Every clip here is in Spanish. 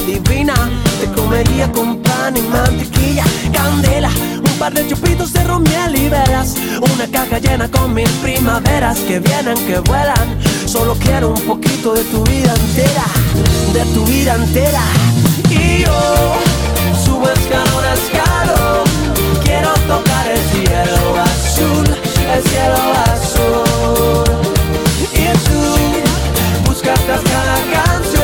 divina. Te comería con pan y mantequilla, candela, un par de chupitos de ron, miel y velas. Una caja llena con mis primaveras que vienen, que vuelan. Solo quiero un poquito de tu vida entera, de tu vida entera. Y yo subo escalón a escalón, quiero tocar el cielo azul, el cielo azul. Y tú buscas cada canción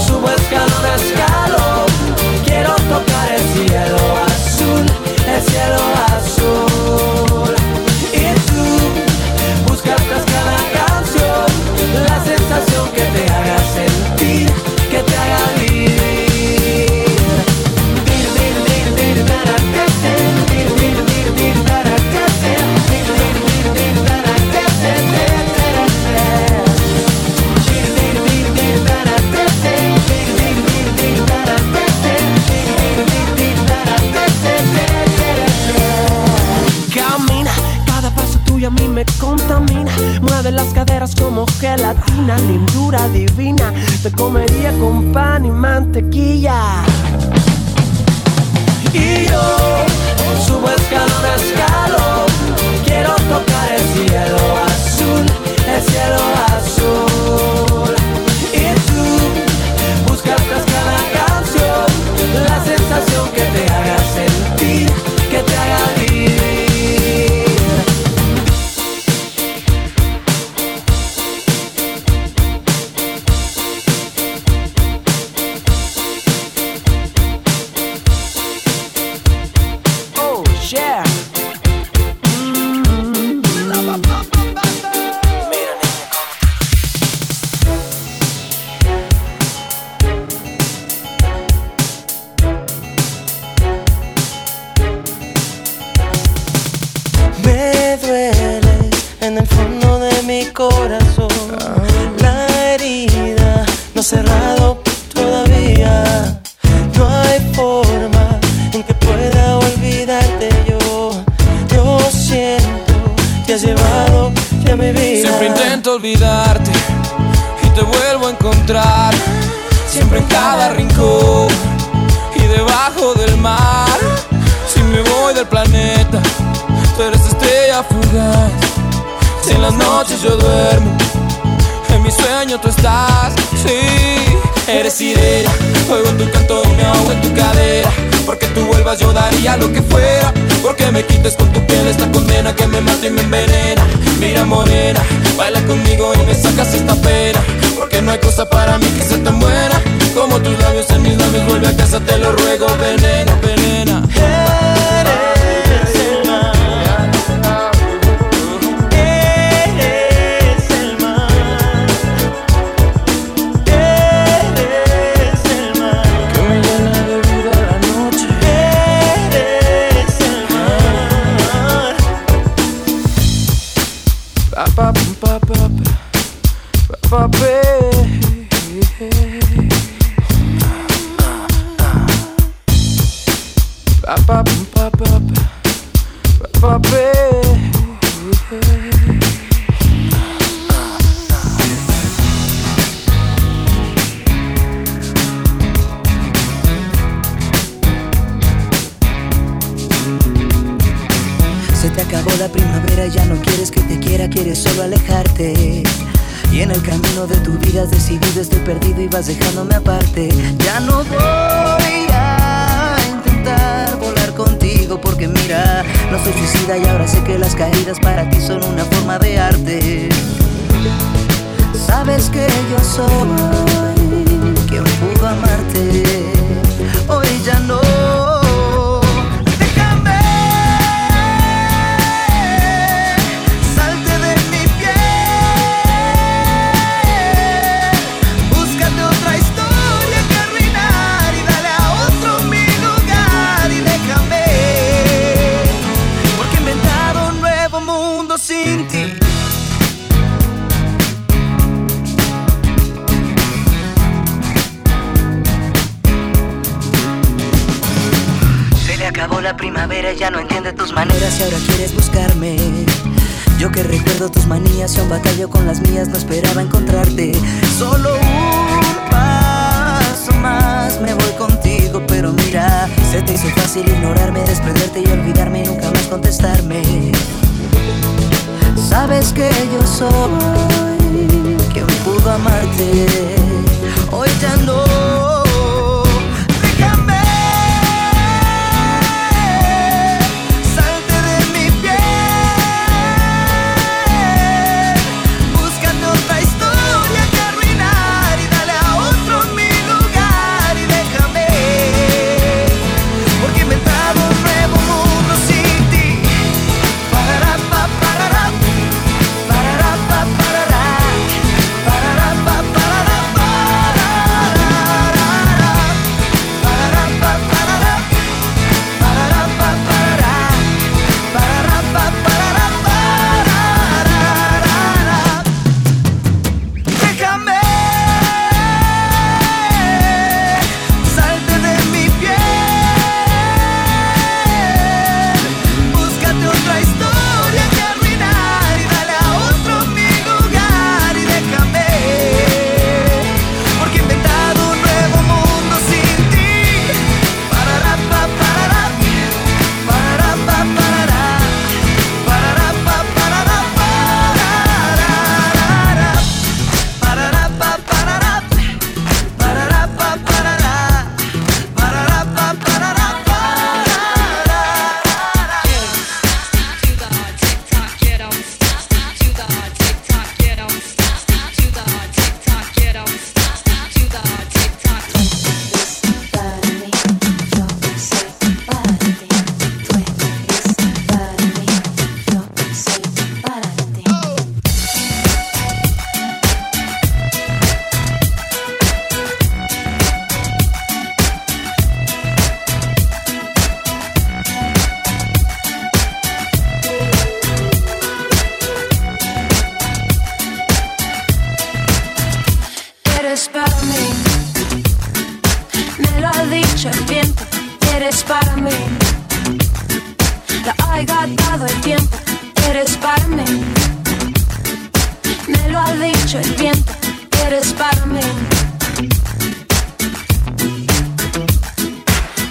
subo escalón a escalón, quiero for breath. Acabó la primavera ya no entiende tus maneras y ahora quieres buscarme. Yo que recuerdo tus manías y un batallo con las mías no esperaba encontrarte. Solo un paso más me voy contigo, pero mira, se te hizo fácil ignorarme, desprenderte y olvidarme y nunca más contestarme. Sabes que yo soy quien pudo amarte, hoy ya no.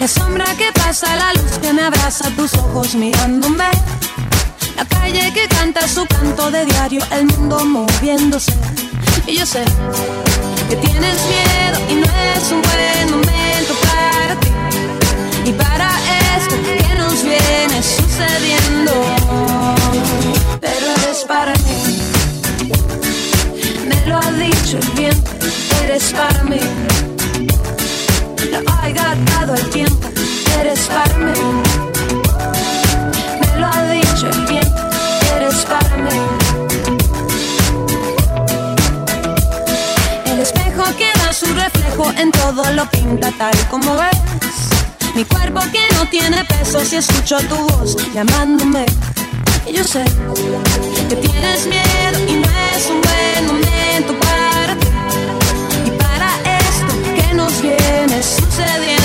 La sombra que pasa, la luz que me abraza, tus ojos mirándome. La calle que canta su canto de diario, el mundo moviéndose. Y yo sé que tienes miedo y no es un buen momento para ti. Y para esto que nos viene sucediendo. Pero eres para mí. Me lo ha dicho el viento, eres para mí lo haya dado el tiempo de resparme. Me lo ha dicho el viento, eres para mí. El espejo que da su reflejo en todo lo pinta tal como ves. Mi cuerpo que no tiene peso si escucho tu voz llamándome. Y yo sé que tienes miedo y no es un buen momento sucediendo.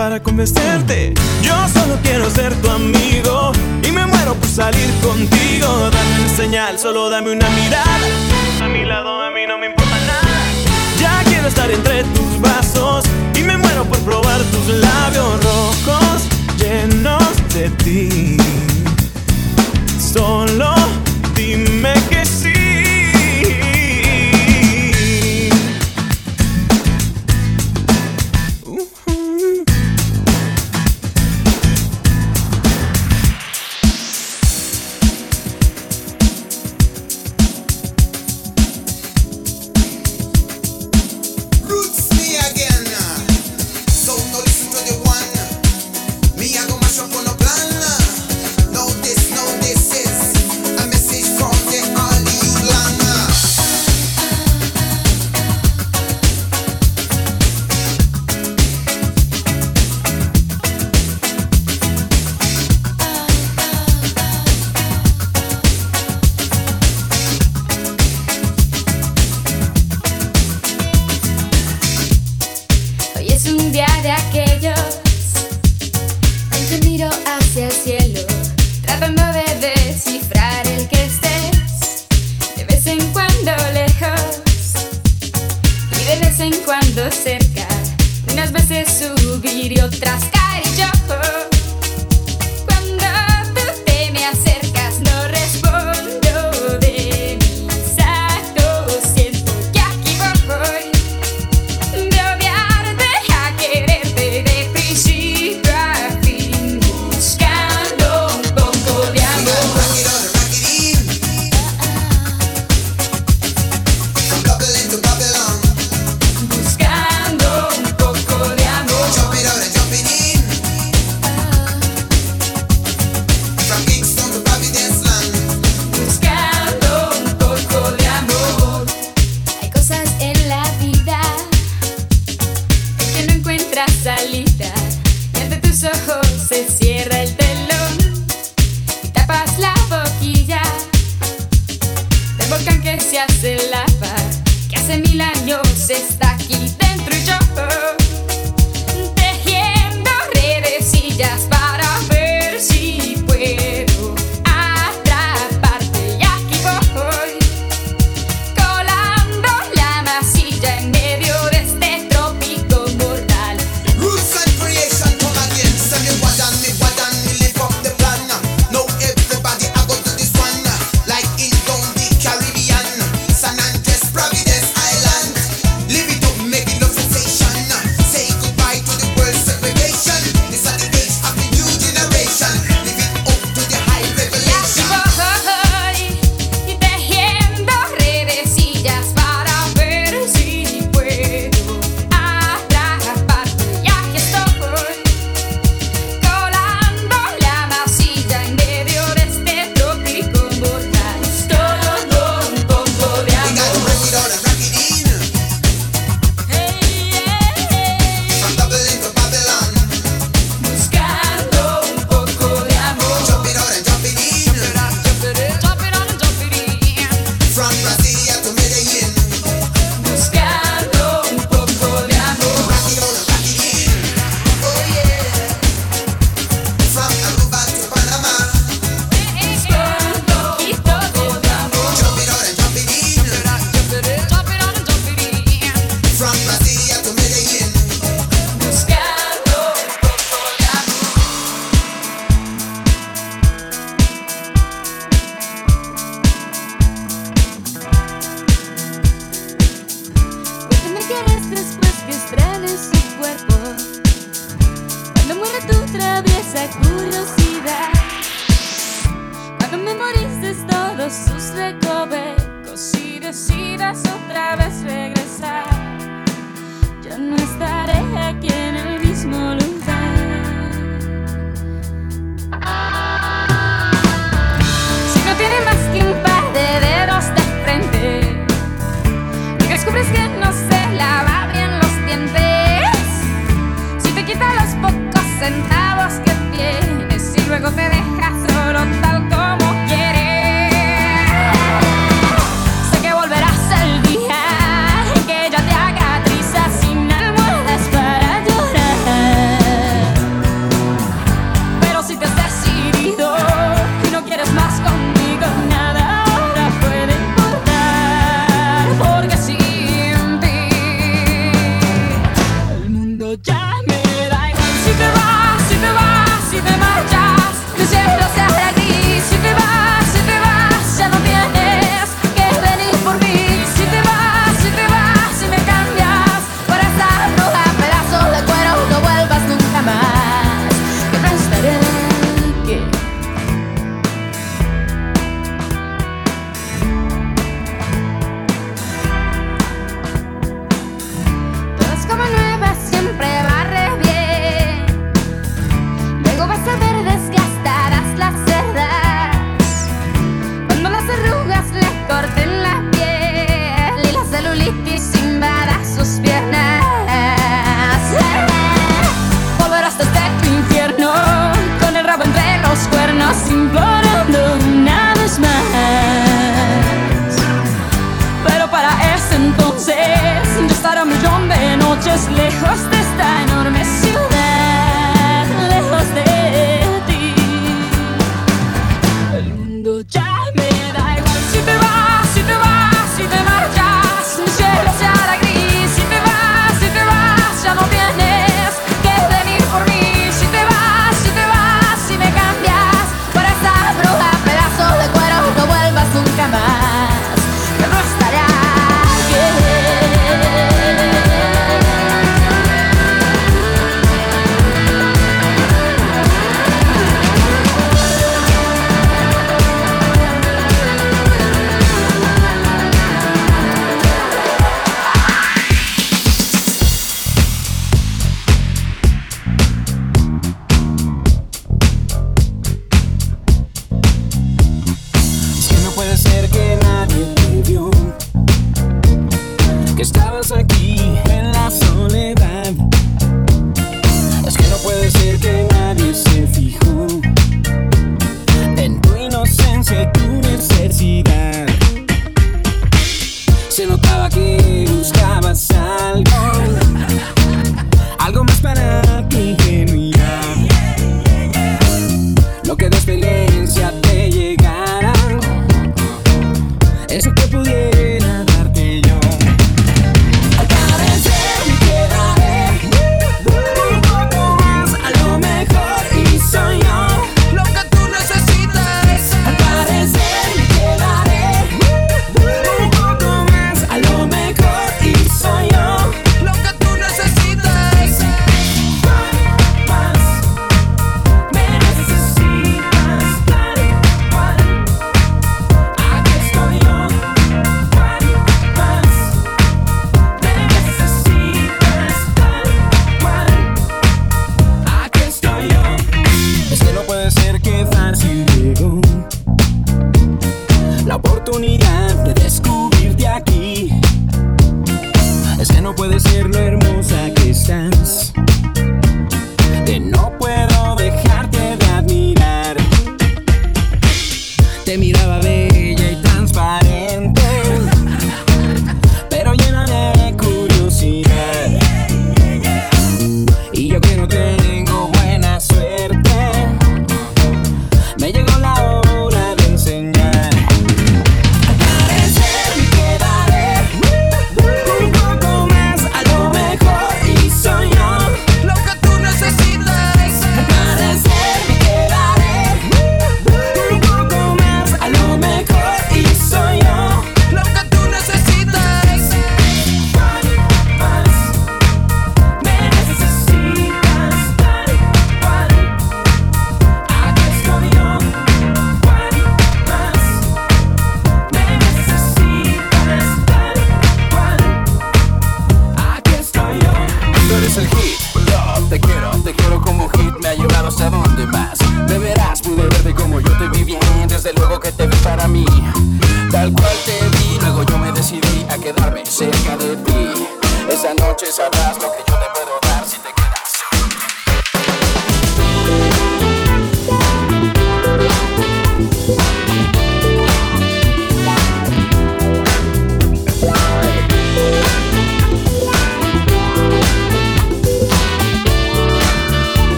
para convencerte. Yo solo quiero ser tu amigo y me muero por salir contigo. Dame una señal, solo dame una en cuando cerca, unas veces subir y otras caer yo. cuerpo. Cuando muera tu traviesa curiosidad. Cuando memorices todos sus recovecos y decidas otra vez regresar. Yo no estaré aquí en el mismo lugar. Si no tiene más que un par de dedos de frente y descubres que centavos que tienes y luego te dejas.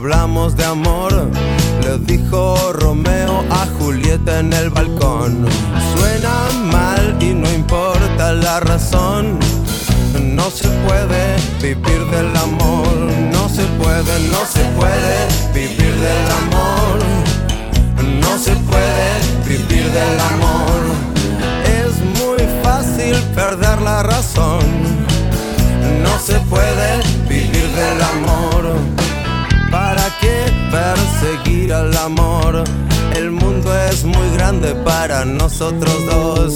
hablamos de amor, le dijo Romeo a Julieta en el balcón. Suena mal y no importa la razón. No se puede vivir del amor, no se puede, no se puede vivir del amor. No se puede vivir del amor. Es muy fácil perder la razón. No se puede vivir del amor que perseguir al amor. El mundo es muy grande para nosotros dos.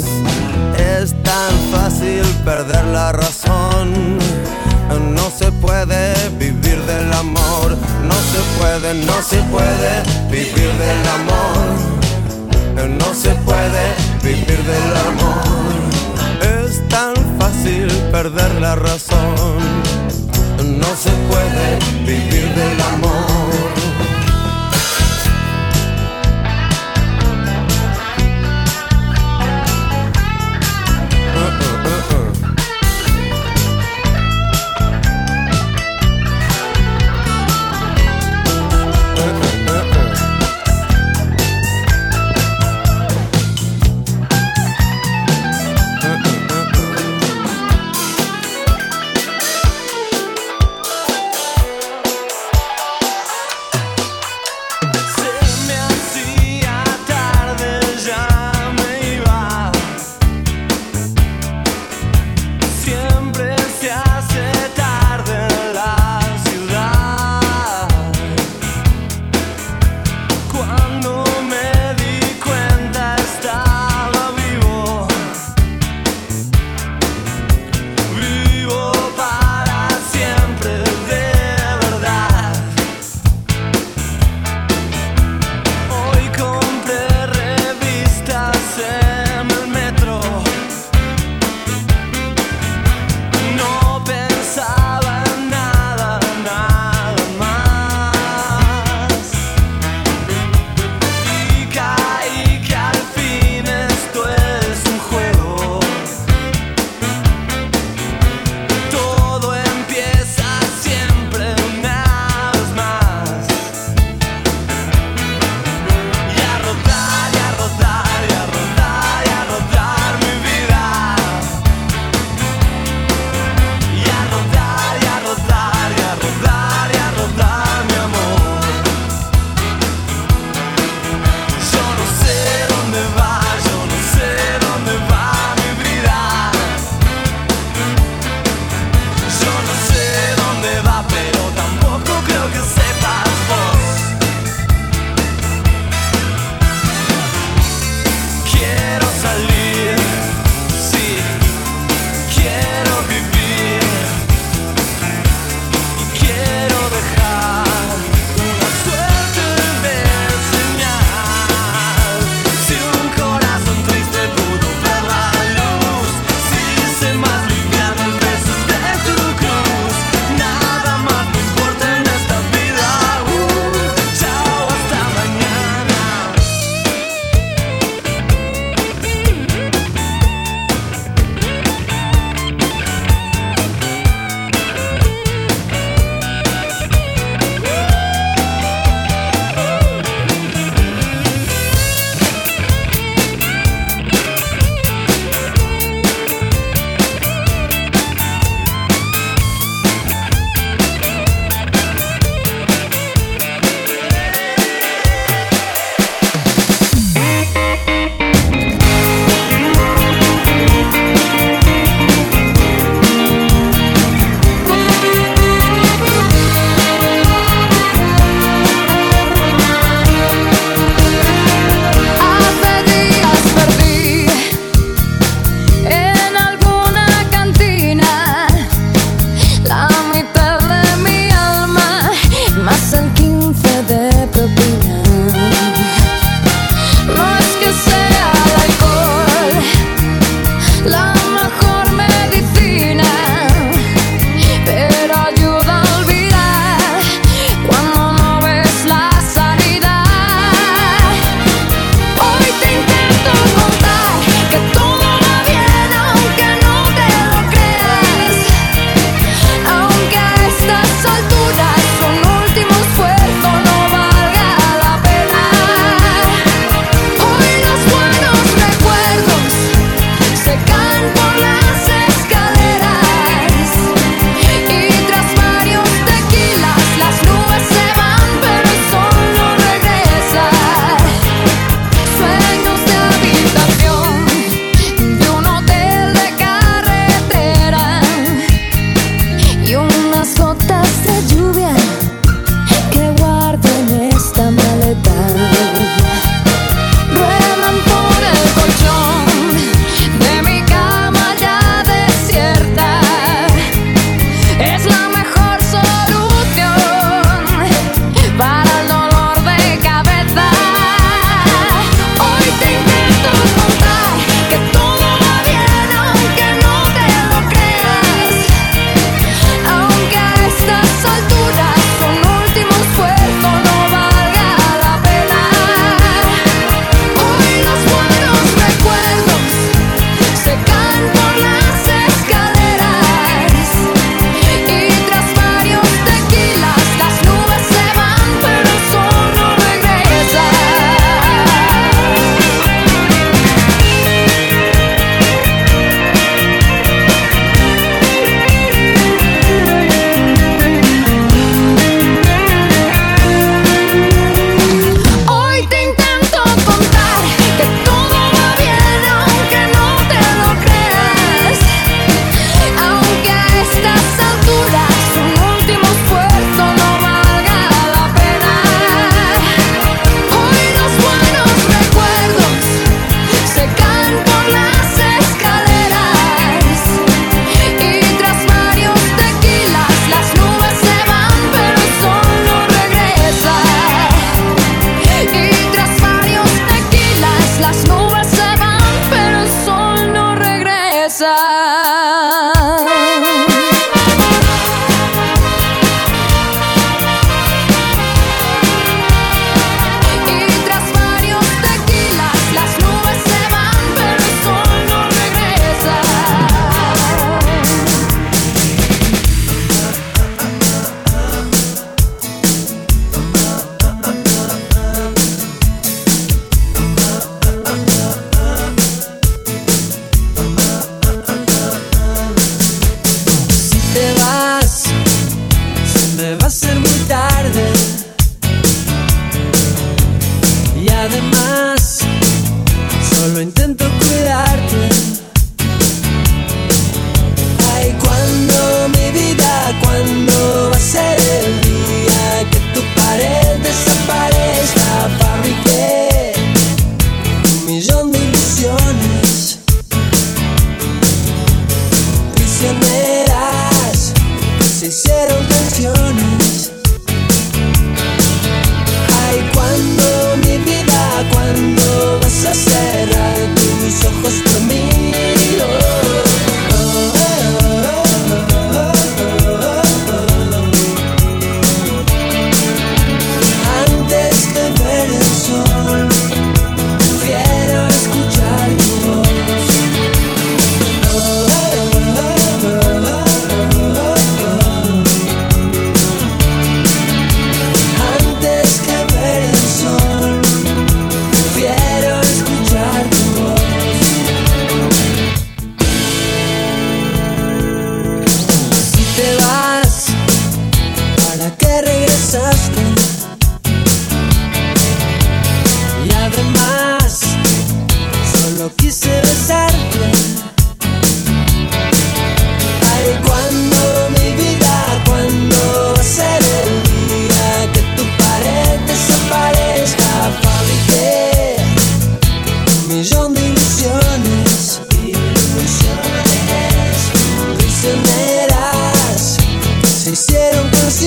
Es tan fácil perder la razón. No se puede vivir del amor. No se puede, no se puede vivir del amor. No se puede vivir del amor. Es tan fácil perder la razón. No se puede vivir del amor.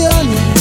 的你。